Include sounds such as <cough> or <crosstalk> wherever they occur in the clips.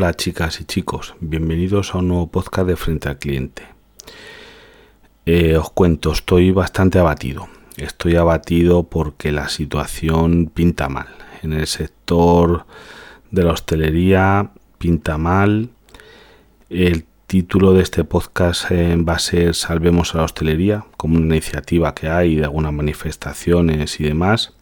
Hola chicas y chicos, bienvenidos a un nuevo podcast de Frente al Cliente. Eh, os cuento, estoy bastante abatido. Estoy abatido porque la situación pinta mal. En el sector de la hostelería pinta mal. El título de este podcast eh, va a ser Salvemos a la hostelería, como una iniciativa que hay de algunas manifestaciones y demás.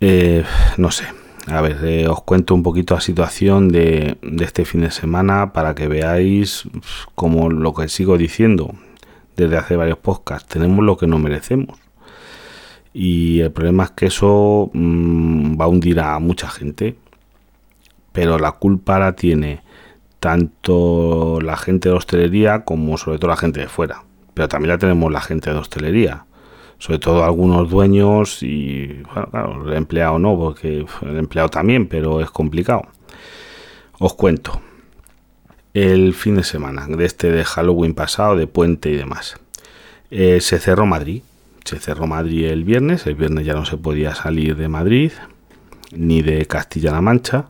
Eh, no sé, a ver, eh, os cuento un poquito la situación de, este fin de semana para que veáis como lo que sigo diciendo desde hace varios podcasts, tenemos lo que no merecemos. Y el problema es que eso mm, va a hundir a mucha gente. Pero la culpa la tiene tanto la gente de hostelería como sobre todo la gente de fuera. Pero también la tenemos la gente de hostelería sobre todo algunos dueños y, bueno, claro, el empleado no, porque el empleado también, pero es complicado. Os cuento. El fin de semana, de este de Halloween pasado, de puente y demás. Eh, se cerró Madrid. Se cerró Madrid el viernes. El viernes ya no se podía salir de Madrid, ni de Castilla-La Mancha.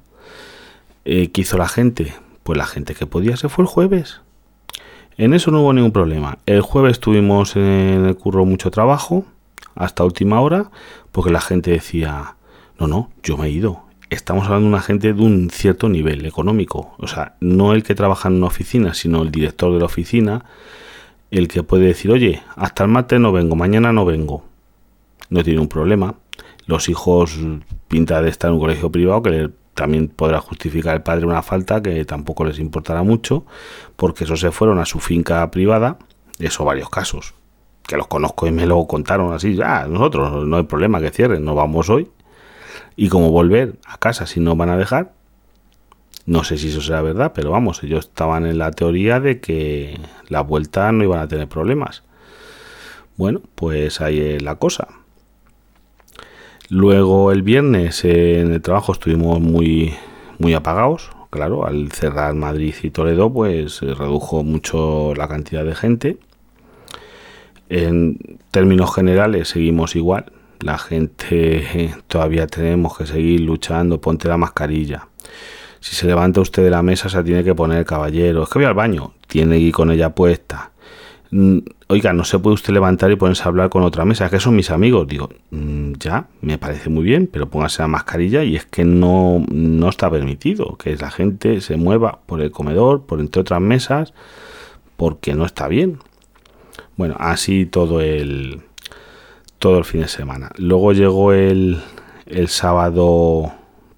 Eh, ¿Qué hizo la gente? Pues la gente que podía se fue el jueves. En eso no hubo ningún problema. El jueves tuvimos en el curro mucho trabajo, hasta última hora, porque la gente decía, no, no, yo me he ido. Estamos hablando de una gente de un cierto nivel económico. O sea, no el que trabaja en una oficina, sino el director de la oficina, el que puede decir, oye, hasta el martes no vengo, mañana no vengo. No tiene un problema. Los hijos pinta de estar en un colegio privado que le también podrá justificar el padre una falta que tampoco les importará mucho, porque eso se fueron a su finca privada, eso varios casos, que los conozco y me lo contaron así, ya, nosotros no hay problema que cierren, no vamos hoy, y como volver a casa si no van a dejar, no sé si eso será verdad, pero vamos, ellos estaban en la teoría de que la vuelta no iban a tener problemas. Bueno, pues ahí es la cosa. Luego el viernes en el trabajo estuvimos muy, muy apagados. Claro, al cerrar Madrid y Toledo, pues redujo mucho la cantidad de gente. En términos generales seguimos igual. La gente <laughs> todavía tenemos que seguir luchando. Ponte la mascarilla. Si se levanta usted de la mesa, se tiene que poner caballero. Es que voy al baño. Tiene que ir con ella puesta. Oiga, no se puede usted levantar y ponerse a hablar con otra mesa, que son mis amigos. Digo, mm, ya, me parece muy bien, pero póngase la mascarilla y es que no, no está permitido que la gente se mueva por el comedor, por entre otras mesas, porque no está bien. Bueno, así todo el, todo el fin de semana. Luego llegó el, el sábado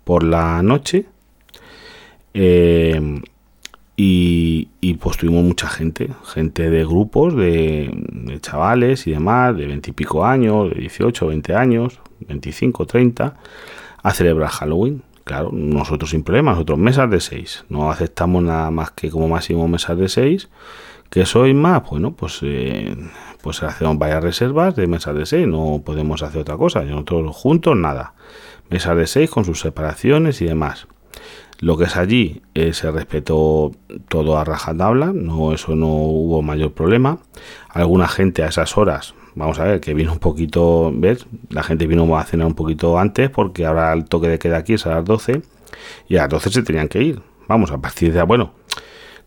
por la noche. Eh, y, pues tuvimos mucha gente, gente de grupos, de, chavales y demás, de veintipico años, de 18, 20 años, 25, 30, a celebrar Halloween. Claro, nosotros sin problema, nosotros mesas de 6. No aceptamos nada más que como máximo mesas de 6. ¿Que soy más? Bueno, pues, eh, pues hacemos varias reservas de mesas de 6. No podemos hacer otra cosa. Nosotros juntos, nada. Mesas de 6 con sus separaciones y demás. Lo que es allí eh, se respetó todo a rajatabla, no, eso no hubo mayor problema. Alguna gente a esas horas, vamos a ver, que vino un poquito, ¿ves? La gente vino a cenar un poquito antes porque ahora el toque de queda aquí es a las 12 y a las 12 se tenían que ir. Vamos, a partir de, bueno,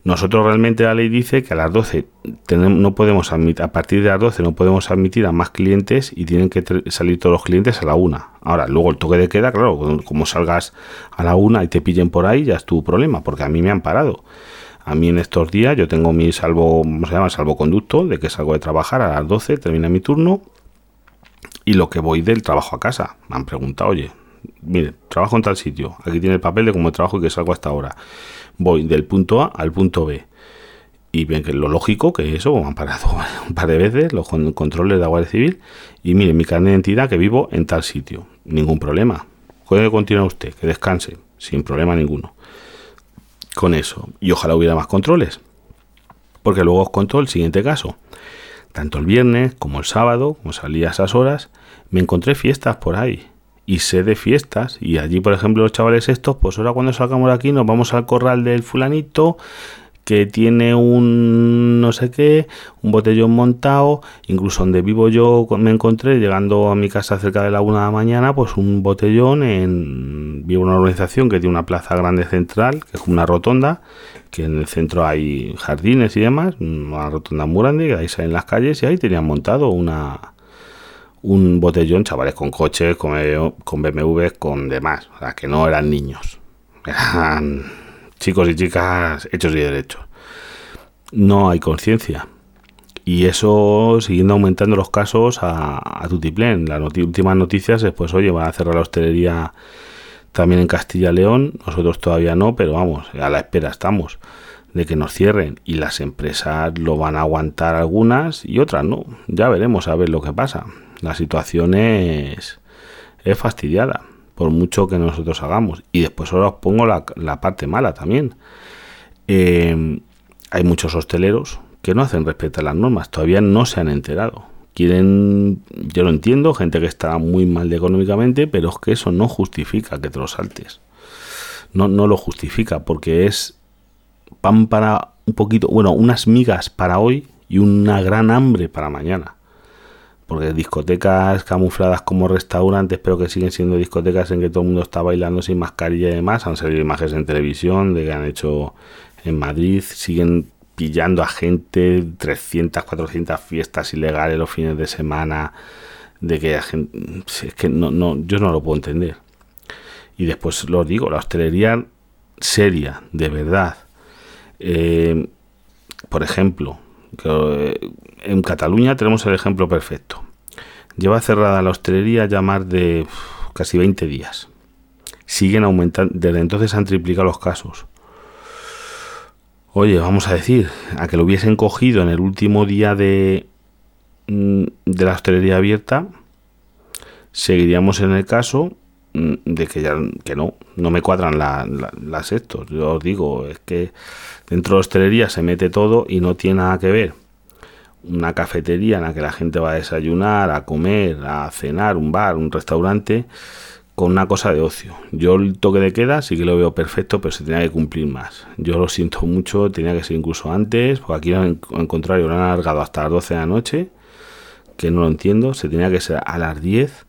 nosotros realmente la ley dice que a las 12 tenemos, no podemos admitir, a partir de las 12 no podemos admitir a más clientes y tienen que salir todos los clientes a la una. Ahora, luego el toque de queda, claro, como salgas a la una y te pillen por ahí, ya es tu problema, porque a mí me han parado. A mí en estos días yo tengo mi salvo, ¿cómo se llama? Salvoconducto, de que salgo de trabajar a las 12, termina mi turno y lo que voy del trabajo a casa. Me han preguntado, oye, mire, trabajo en tal sitio, aquí tiene el papel de cómo trabajo y que salgo hasta ahora voy del punto A al punto B. Y ven que lo lógico que eso, han parado <laughs> un par de veces los controles de Guardia Civil. Y mire, mi carnet de identidad que vivo en tal sitio. Ningún problema. Puede continuar usted, que descanse, sin problema ninguno. Con eso. Y ojalá hubiera más controles. Porque luego os contó el siguiente caso. Tanto el viernes como el sábado, como salía a esas horas, me encontré fiestas por ahí y sé de fiestas. Y allí, por ejemplo, los chavales estos, pues ahora cuando salgamos de aquí nos vamos al corral del fulanito, que tiene un no sé qué, un botellón montado, incluso donde vivo yo me encontré llegando a mi casa cerca de la una de la mañana, pues un botellón en vivo una organización que tiene una plaza grande central, que es una rotonda, que en el centro hay jardines y demás, una rotonda muy grande, que ahí salen las calles y ahí tenían montado una un botellón, chavales con coches, con, con BMW, con demás, o sea, que no eran niños, eran chicos y chicas hechos y derechos. No hay conciencia. Y eso siguiendo aumentando los casos a, a tutiplén. Las últimas noticias es, oye, van a cerrar la hostelería también en Castilla León. Nosotros todavía no, pero vamos, a la espera estamos de que nos cierren. Y las empresas lo van a aguantar algunas y otras no. Ya veremos a ver lo que pasa. La situación es, es fastidiada por mucho que nosotros hagamos. Y después ahora os pongo la, parte mala también. Eh, hay muchos hosteleros que no hacen respetar las normas, todavía no se han enterado. Quieren, yo lo entiendo, gente que está muy mal económicamente, pero es que eso no justifica que te lo saltes. No, no lo justifica, porque es pan para un poquito, bueno, unas migas para hoy y una gran hambre para mañana porque discotecas camufladas como restaurantes, pero que siguen siendo discotecas en que todo el mundo está bailando sin mascarilla y demás, han salido imágenes en televisión de que han hecho en Madrid, siguen pillando a gente, 300, 400 fiestas ilegales los fines de semana, de que la gente, es que no, no, yo no lo puedo entender. Y después lo digo, la hostelería seria, de verdad. Eh, por ejemplo, que, en Cataluña tenemos el ejemplo perfecto. Lleva cerrada la hostelería ya más de casi 20 días. Siguen aumentando, desde entonces han triplicado los casos. Oye, vamos a decir, a que lo hubiesen cogido en el último día de, mm, de la hostelería abierta, seguiríamos en el caso de que ya que no, no me cuadran las estos. Yo os digo, es que dentro de hostelería se mete todo y no tiene nada que ver una cafetería en la que la gente va a desayunar, a comer, a cenar, un bar, un restaurante, con una cosa de ocio. Yo el toque de queda sí que lo veo perfecto, pero se tenía que cumplir más. Yo lo siento mucho, tenía que ser incluso antes, porque aquí al contrario lo han alargado hasta las 12 de la noche, que no lo entiendo, se tenía que ser a las 10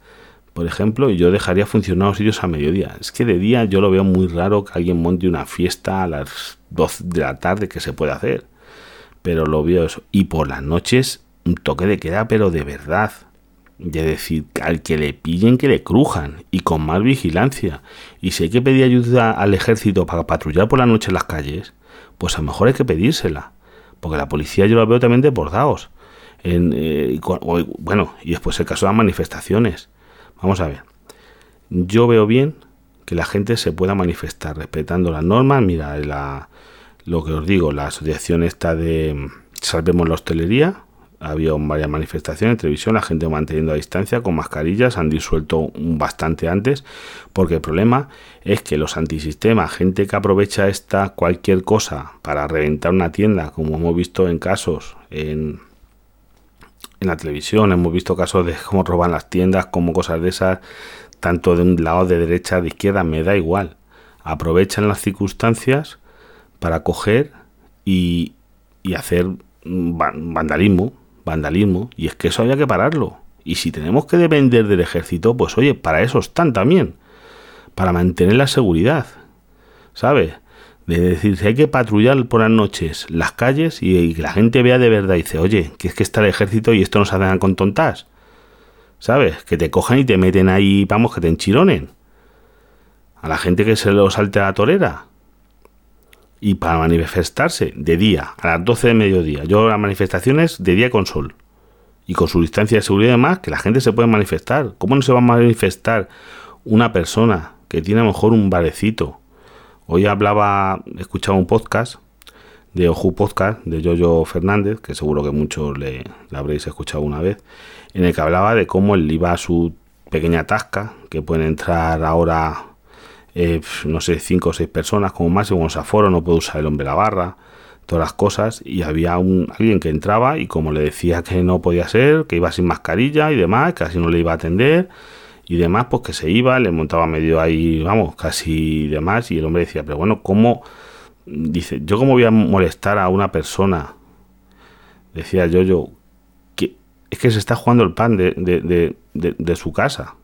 por ejemplo, yo dejaría funcionar los sitios a mediodía. Es que de día yo lo veo muy raro que alguien monte una fiesta a las 12 de la tarde que se puede hacer pero lo veo eso. Y por las noches, un toque de queda, pero de verdad. De decir, al que le pillen, que le crujan y con más vigilancia. Y si hay que pedir ayuda al ejército para patrullar por la noche en las calles, pues a lo mejor hay que pedírsela. Porque la policía yo la veo también desbordados. En, eh, bueno, y después el caso de las manifestaciones. Vamos a ver. Yo veo bien que la gente se pueda manifestar respetando las normas. Mira, la, lo que os digo, la asociación está de Salvemos la Hostelería, había varias manifestaciones en televisión, la gente manteniendo a distancia con mascarillas, han disuelto bastante antes, porque el problema es que los antisistemas, gente que aprovecha esta cualquier cosa para reventar una tienda, como hemos visto en casos en, en la televisión, hemos visto casos de cómo roban las tiendas, como cosas de esas, tanto de un lado de derecha, de izquierda, me da igual. Aprovechan las circunstancias para coger y, y hacer vandalismo, vandalismo, y es que eso había que pararlo. Y si tenemos que depender del ejército, pues oye, para eso están también, para mantener la seguridad, ¿sabes? De decir, si hay que patrullar por las noches las calles y, que la gente vea de verdad y dice, oye, que es que está el ejército y esto no se hacen con tontas, ¿sabes? Que te cojan y te meten ahí, vamos, que te enchironen. A la gente que se lo salte a la torera y para manifestarse de día, a las 12 de mediodía. Yo las manifestaciones de día con sol y con su distancia de seguridad y demás, que la gente se puede manifestar. ¿Cómo no se va a manifestar una persona que tiene a lo mejor un barecito? Hoy hablaba, escuchaba un podcast de Oju Podcast de Yoyo Fernández, que seguro que muchos le, habréis escuchado una vez, en el que hablaba de cómo él iba a su pequeña tasca, que pueden entrar ahora eh, no sé, cinco o seis personas como máximo, en aforo, no puede usar el hombre la barra, todas las cosas, y había un, alguien que entraba y como le decía que no podía ser, que iba sin mascarilla y demás, casi no le iba a atender y demás, pues que se iba, le montaba medio ahí, vamos, casi demás, y el hombre decía, pero bueno, ¿cómo dice, yo cómo voy a molestar a una persona, decía yo, yo, que es que se está jugando el pan de, de, de, su casa.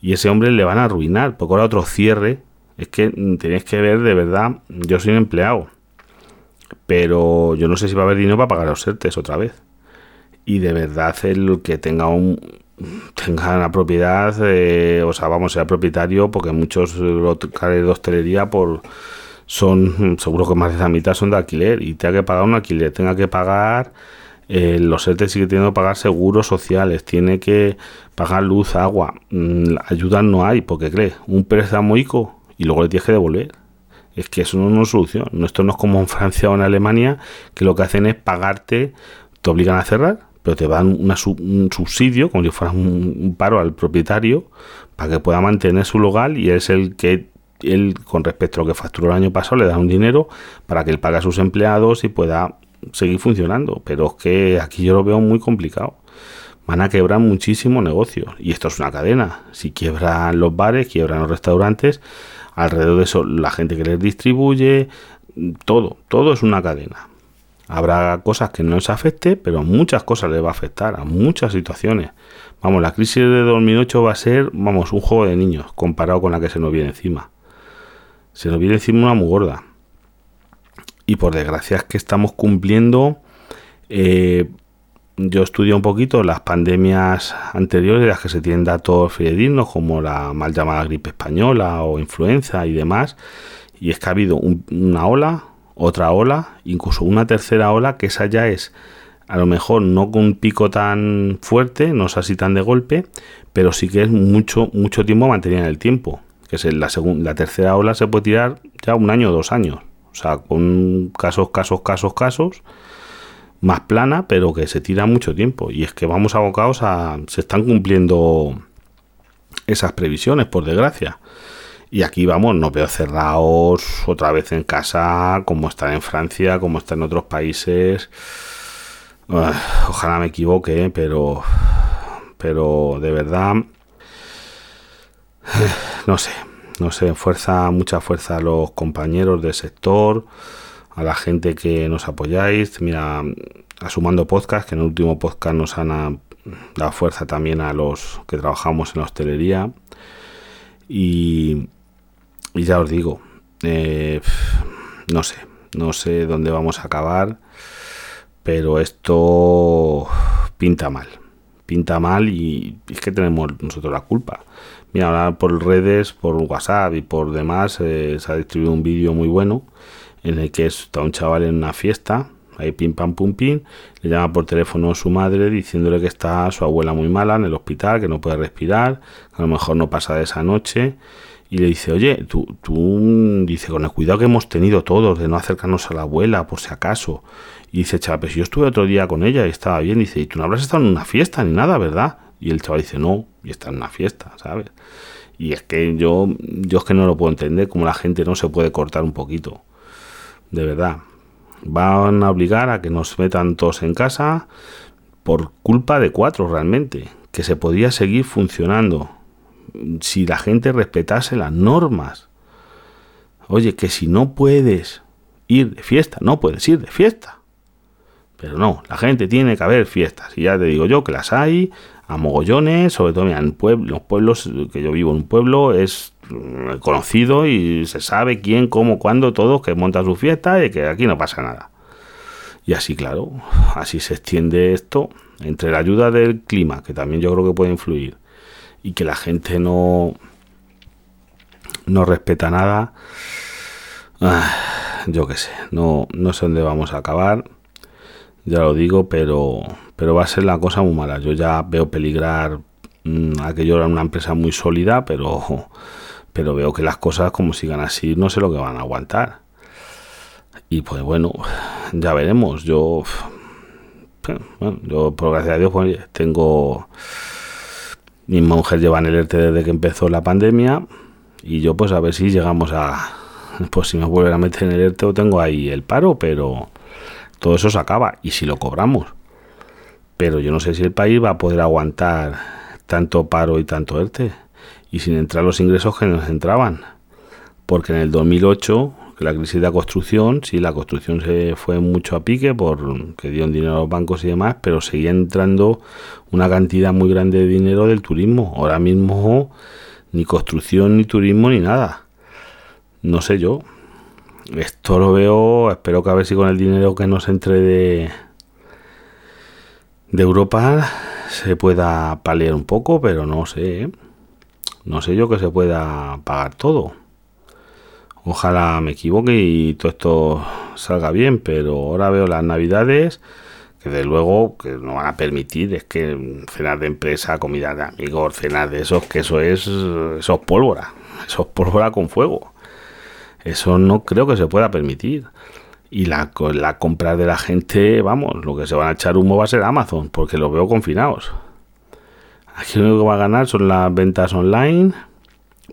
Y ese hombre le van a arruinar, porque ahora otro cierre, es que tenéis que ver de verdad, yo soy un empleado, pero yo no sé si va a haber dinero para pagar los ERTES otra vez. Y de verdad el que tenga un, tenga una propiedad, eh, o sea, vamos, ser propietario, porque muchos locales de hostelería por son, seguro que más de la mitad son de alquiler y tenga que pagar un alquiler, tenga que pagar eh, los ERTE sigue teniendo que pagar seguros sociales, tiene que pagar luz, agua, mm, ayuda no hay, porque cree, un préstamo ICO y luego le tienes que devolver. Es que eso no es una solución. Esto no es como en Francia o en Alemania, que lo que hacen es pagarte, te obligan a cerrar, pero te dan un subsidio, como si fuera un, paro al propietario, para que pueda mantener su local y es el que él, con respecto a lo que facturó el año pasado, le da un dinero para que él pague a sus empleados y pueda seguir funcionando. Pero es que aquí yo lo veo muy complicado. Van a quebrar muchísimos negocios. Y esto es una cadena. Si quiebran los bares, quiebran los restaurantes, alrededor de eso la gente que les distribuye, todo, todo es una cadena. Habrá cosas que no les afecte, pero muchas cosas les va a afectar, a muchas situaciones. Vamos, la crisis de 2008 va a ser, vamos, un juego de niños comparado con la que se nos viene encima. Se nos viene encima una muy gorda. Y por desgracia es que estamos cumpliendo. Eh, yo estudio un poquito las pandemias anteriores, las que se tienen datos fidedignos, como la mal llamada gripe española o influenza y demás. Y es que ha habido una ola, otra ola, incluso una tercera ola, que esa ya es a lo mejor no con un pico tan fuerte, no es así tan de golpe, pero sí que es mucho, mucho tiempo mantener en el tiempo. Que es la, segunda, la tercera ola se puede tirar ya un año o dos años. O sea, con casos, casos, casos, casos, más plana, pero que se tira mucho tiempo. Y es que vamos abocados a. se están cumpliendo esas previsiones, por desgracia. Y aquí vamos, no veo cerrados otra vez en casa, como están en Francia, como están en otros países. ojalá me equivoque, pero. Pero de verdad. <sighs> No sé, no sé, fuerza, mucha fuerza a los compañeros del sector, a la gente que nos apoyáis. Mira, a Sumando Podcast, que en el último podcast nos han dado fuerza también a los que trabajamos en la hostelería. Y, y ya os digo, eh, no sé, no sé dónde vamos a acabar, pero esto pinta mal, pinta mal y es que tenemos nosotros la culpa. Mira, ahora por redes, por WhatsApp y por demás, eh, se ha distribuido un vídeo muy bueno en el que está un chaval en una fiesta, ahí pim pam pum pim, le llama por teléfono a su madre diciéndole que está su abuela muy mala en el hospital, que no puede respirar, a lo mejor no pasa de esa noche y le dice, oye, tú, tú, dice, con el cuidado que hemos tenido todos de no acercarnos a la abuela, por si acaso. Y dice, chaval, pues yo estuve otro día con ella y estaba bien. Dice, y tú no habrás estado en una fiesta ni nada, ¿verdad? Y el chaval dice, no, y está en una fiesta, ¿sabes? Y es que yo, yo es que no lo puedo entender, como la gente no se puede cortar un poquito. De verdad. Van a obligar a que nos metan todos en casa por culpa de cuatro realmente, que se podía seguir funcionando si la gente respetase las normas. Oye, que si no puedes ir de fiesta, no puedes ir de fiesta. Pero no, la gente tiene que haber fiestas. Y ya te digo yo que las hay a mogollones, sobre todo en los pueblos, que yo vivo en un pueblo, es mm, conocido y se sabe quién, cómo, cuándo, todo, que monta su fiesta y que aquí no pasa nada. Y así, claro, así se extiende esto entre la ayuda del clima, que también yo creo que puede influir, y que la gente no, no respeta nada, ah, yo qué sé, no, no sé dónde vamos a acabar, ya lo digo, pero, pero va a ser la cosa muy mala. Yo ya veo peligrar mmm, aquello era una empresa muy sólida, pero, pero veo que las cosas como sigan así, no sé lo que van a aguantar. Y pues bueno, ya veremos. Yo, yo por gracias a Dios, pues, tengo mi mujer lleva en el ERTE desde que empezó la pandemia y yo pues a ver si llegamos a... Pues si me vuelven a meter en el ERTE o tengo ahí el paro, pero todo eso se acaba y si lo cobramos. Pero yo no sé si el país va a poder aguantar tanto paro y tanto ERTE y sin entrar los ingresos que nos entraban. Porque en el 2008, la crisis de la construcción, sí, la construcción se fue mucho a pique por que dieron dinero a los bancos y demás, pero seguía entrando una cantidad muy grande de dinero del turismo. Ahora mismo ni construcción, ni turismo, ni nada. No sé yo. Esto lo veo, espero que a ver si con el dinero que nos entre de, de Europa se pueda paliar un poco, pero no sé. ¿eh? No sé yo que se pueda pagar todo. Ojalá me equivoque y todo esto salga bien, pero ahora veo las navidades que de luego que no van a permitir es que cenas de empresa, comida de amigos, cenas de esos, que eso es, eso es pólvora, eso es pólvora con fuego. Eso no creo que se pueda permitir. Y la, la compra de la gente, vamos, lo que se van a echar humo va a ser Amazon, porque lo veo confinados. Aquí lo único que va a ganar son las ventas online,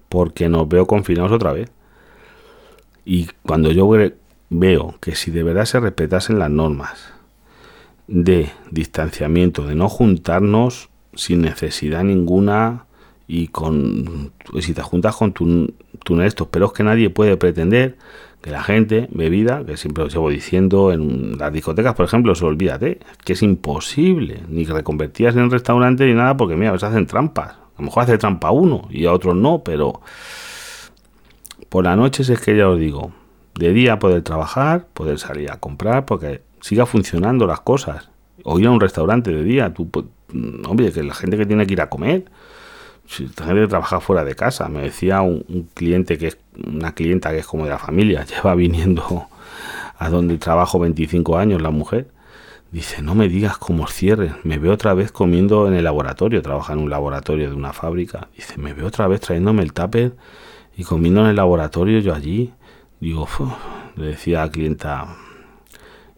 porque nos veo confinados otra vez. Y cuando yo veo que si de verdad se respetasen las normas de distanciamiento, de no juntarnos sin necesidad ninguna y con si te juntas con tu, tu esto, pero es que nadie puede pretender que la gente bebida, que siempre os llevo diciendo en las discotecas, por ejemplo, se olvídate, que es imposible, ni que reconvertías en restaurante ni nada, porque mira, veces hacen trampas. A lo mejor hace trampa uno y a otros no, pero por las noches es que ya os digo, de día poder trabajar, poder salir a comprar, porque siga funcionando las cosas. O ir a un restaurante de día, tú, hombre, que la gente que tiene que ir a comer, si la gente trabaja fuera de casa, me decía un, cliente que es una clienta que es como de la familia, <laughs> lleva viniendo a donde trabajo 25 años la mujer. Dice, no me digas cómo cierren. Me veo otra vez comiendo en el laboratorio. Trabaja en un laboratorio de una fábrica. Dice, me veo otra vez trayéndome el tupper y comiendo en el laboratorio yo allí. Digo, le decía a la clienta,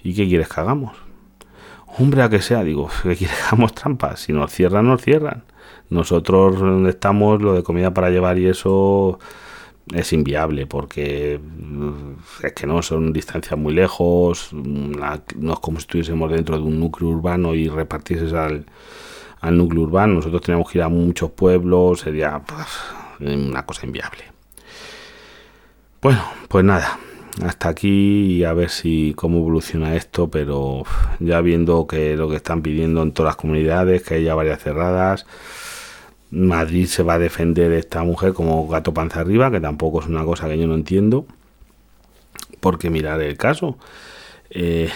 ¿y qué quieres que hagamos? Hombre, a que sea, digo, ¿qué quieres que hagamos trampas? Si nos cierran, nos cierran. Nosotros donde estamos, lo de comida para llevar y eso es inviable porque mm, es que no son distancias muy lejos, no es como si estuviésemos dentro de un núcleo urbano y repartieses al, al núcleo urbano. Nosotros tenemos que ir a muchos pueblos, sería una cosa inviable. Bueno, pues nada, hasta aquí y a ver si cómo evoluciona esto, pero ya viendo que lo que están pidiendo en todas las comunidades, que haya varias cerradas, Madrid se va a defender esta mujer como gato panza arriba, que tampoco es una cosa que yo no entiendo. Porque mirar el caso. Eh,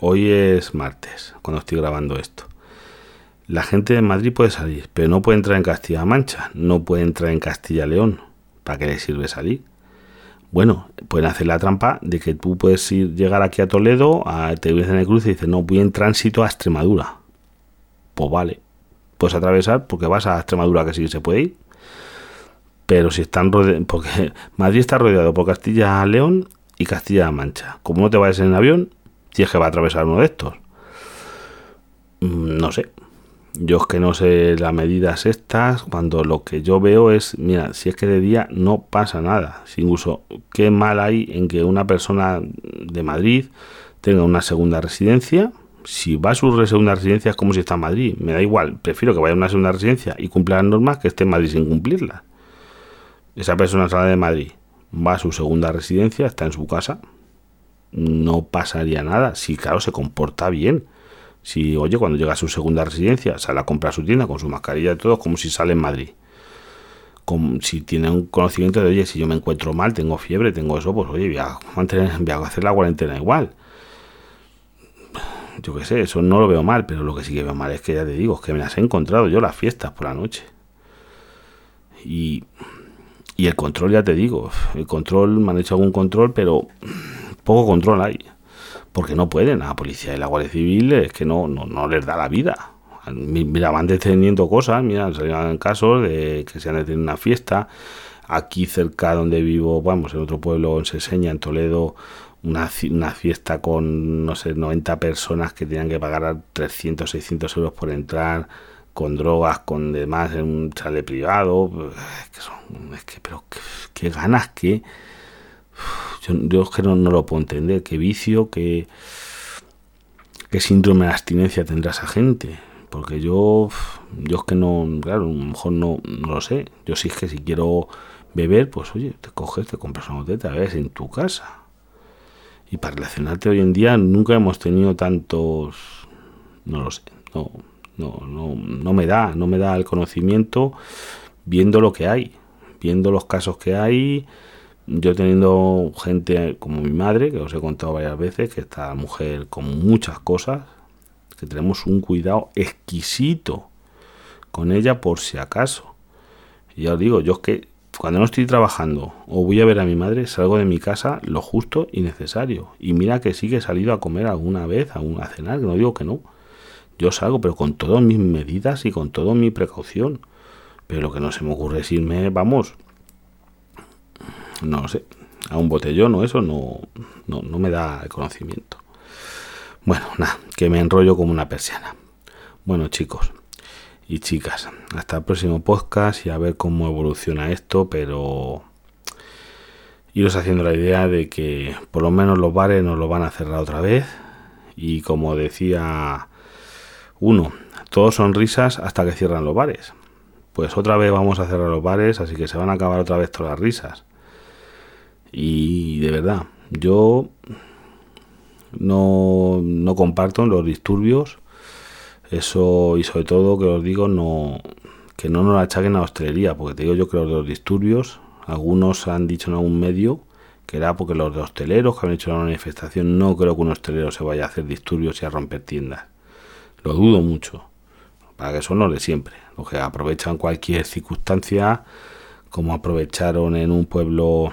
hoy es martes, cuando estoy grabando esto. La gente de Madrid puede salir, pero no puede entrar en Castilla-La Mancha, no puede entrar en Castilla-León. ¿Para qué le sirve salir? Bueno, pueden hacer la trampa de que tú puedes ir, llegar aquí a Toledo, a, te en el cruce y dices, no, voy en tránsito a Extremadura. Pues vale, puedes atravesar porque vas a Extremadura que sí se puede ir. Pero si están rodeados, <laughs> porque Madrid está rodeado por Castilla-León y Castilla-La Mancha. Como no te vayas en avión, tienes que va a atravesar uno de estos. Mm, no sé. Yo es que no sé las medidas estas, cuando lo que yo veo es, mira, si es que de día no pasa nada. Sin uso, qué mal hay en que una persona de Madrid tenga una segunda residencia, si va a su segunda residencia es como si está en Madrid. Me da igual, prefiero que vaya a una segunda residencia y cumpla las normas que esté en Madrid sin cumplirlas. Esa persona sale de Madrid, va a su segunda residencia, está en su casa, no pasaría nada. Si, claro, se comporta bien. Si, oye, cuando llega a su segunda residencia, sale a comprar su tienda con su mascarilla y todo, como si sale en Madrid. Como si tiene un conocimiento de, oye, si yo me encuentro mal, tengo fiebre, tengo eso, pues oye, voy a, mantener, voy a hacer la cuarentena igual yo qué sé, eso no lo veo mal, pero lo que sí que veo mal es que ya te digo, es que me las he encontrado yo las fiestas por la noche. Y, y el control, ya te digo, el control, me han hecho algún control, pero poco control hay. Porque no pueden, a la policía y la Guardia Civil es que no, no, no les da la vida. Mira, van deteniendo cosas, mira, salían casos de que se han detenido una fiesta. Aquí cerca donde vivo, vamos, en otro pueblo, en Seseña, en Toledo, una, una, fiesta con, no sé, 90 personas que tenían que pagar 300, 600 euros por entrar, con drogas, con demás, en un chale privado. Es que son, es que, pero qué, ganas, que. Yo, yo, es que no, no, lo puedo entender. Qué vicio, qué, qué síndrome de abstinencia tendrá esa gente. Porque yo, yo es que no, claro, a lo mejor no, no lo sé. Yo sí es que si quiero beber, pues oye, te coges, te compras una botella, ves en tu casa Y para relacionarte hoy en día nunca hemos tenido tantos, no lo sé, no, no, no, no me da, no me da el conocimiento viendo lo que hay, viendo los casos que hay, yo teniendo gente como mi madre, que os he contado varias veces, que esta mujer con muchas cosas, que tenemos un cuidado exquisito con ella por si acaso. Y ya os digo, yo es que cuando no estoy trabajando o voy a ver a mi madre, salgo de mi casa lo justo y necesario. Y mira que sí que he salido a comer alguna vez, a, a cenar, que no digo que no. Yo salgo, pero con todas mis medidas y con toda mi precaución. Pero lo que no se me ocurre es irme, vamos, no sé, a un botellón o eso no, no, no me da el conocimiento. Bueno, nada, que me enrollo como una persiana. Bueno, chicos y chicas, hasta el próximo podcast y a ver cómo evoluciona esto, pero iros haciendo la idea de que por lo menos los bares nos lo van a cerrar otra vez y como decía uno, todos son risas hasta que cierran los bares. Pues otra vez vamos a cerrar los bares, así que se van a acabar otra vez todas las risas. Y de verdad, yo no, no comparto los disturbios. Eso y sobre todo que os digo no que no nos achaquen a hostelería, porque te digo yo que los de los disturbios, algunos han dicho en algún medio que era porque los de hosteleros que han hecho la manifestación, no creo que un hostelero se vaya a hacer disturbios y a romper tiendas. Lo dudo mucho. Para que son los de siempre, los que aprovechan cualquier circunstancia, como aprovecharon en un pueblo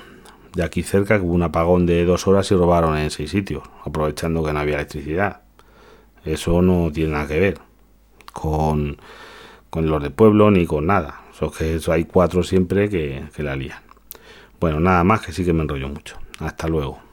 de aquí cerca hubo un apagón de dos horas y robaron en seis sitios, aprovechando que no había electricidad. Eso no tiene nada que ver con, con los de pueblo ni con nada. Eso hay cuatro siempre que, que la lían. Bueno, nada más que sí que me enrollo mucho. Hasta luego.